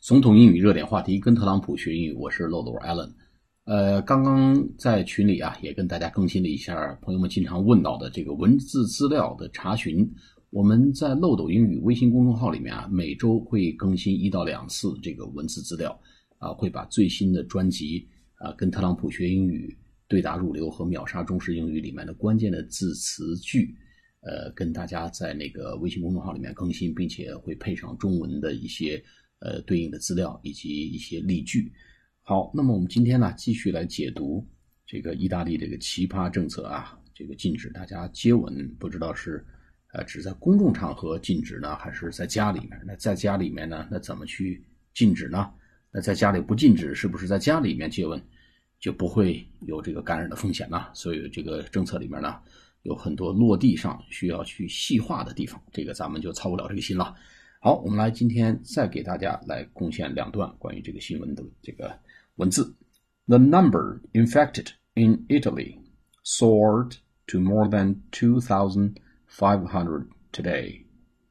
总统英语热点话题，跟特朗普学英语，我是漏斗 Allen。呃，刚刚在群里啊，也跟大家更新了一下朋友们经常问到的这个文字资料的查询。我们在漏斗英语微信公众号里面啊，每周会更新一到两次这个文字资料啊，会把最新的专辑啊，跟特朗普学英语、对答入流和秒杀中式英语里面的关键的字词句。呃，跟大家在那个微信公众号里面更新，并且会配上中文的一些呃对应的资料以及一些例句。好，那么我们今天呢，继续来解读这个意大利这个奇葩政策啊，这个禁止大家接吻，不知道是呃只在公众场合禁止呢，还是在家里面？那在家里面呢，那怎么去禁止呢？那在家里不禁止，是不是在家里面接吻就不会有这个感染的风险呢？所以这个政策里面呢。有很多落地上需要去细化的地方，这个咱们就操不了这个心了。好，我们来今天再给大家来贡献两段关于这个新闻的这个文字。The number infected in Italy soared to more than 2,500 today,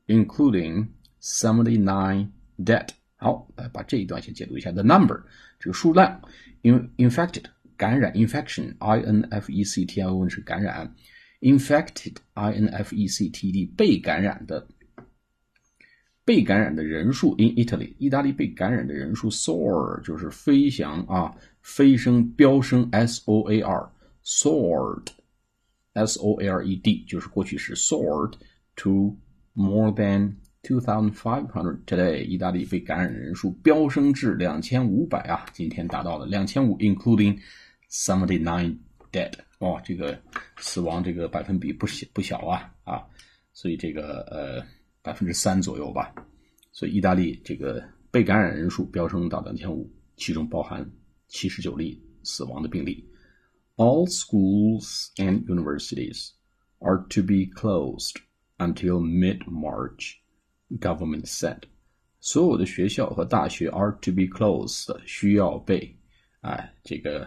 including 79 dead. 好，来把这一段先解读一下。The number 这个数量，in infected 感染，infection，i n f e c t i o n 是感染。infected i n f e c t d 被感染的 被感染的人数 in Italy 意大利被感染的人数 soar 就是飞翔啊飞升飙升 s o a r soared s o a r e d 就是过去式 soared to more than two thousand five hundred today 意大利被感染人数飙升至两千五百啊今天达到了两千五 including seventy nine dead 哦，这个死亡这个百分比不小不小啊啊，所以这个呃百分之三左右吧，所以意大利这个被感染人数飙升到两千五，其中包含七十九例死亡的病例。All schools and universities are to be closed until mid-March, government said. 所有的学校和大学 are to be closed，需要被啊这个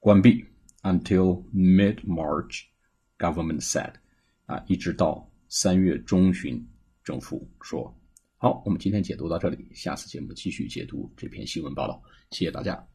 关闭。until mid-March, government said，啊，一直到三月中旬，政府说。好，我们今天解读到这里，下次节目继续解读这篇新闻报道。谢谢大家。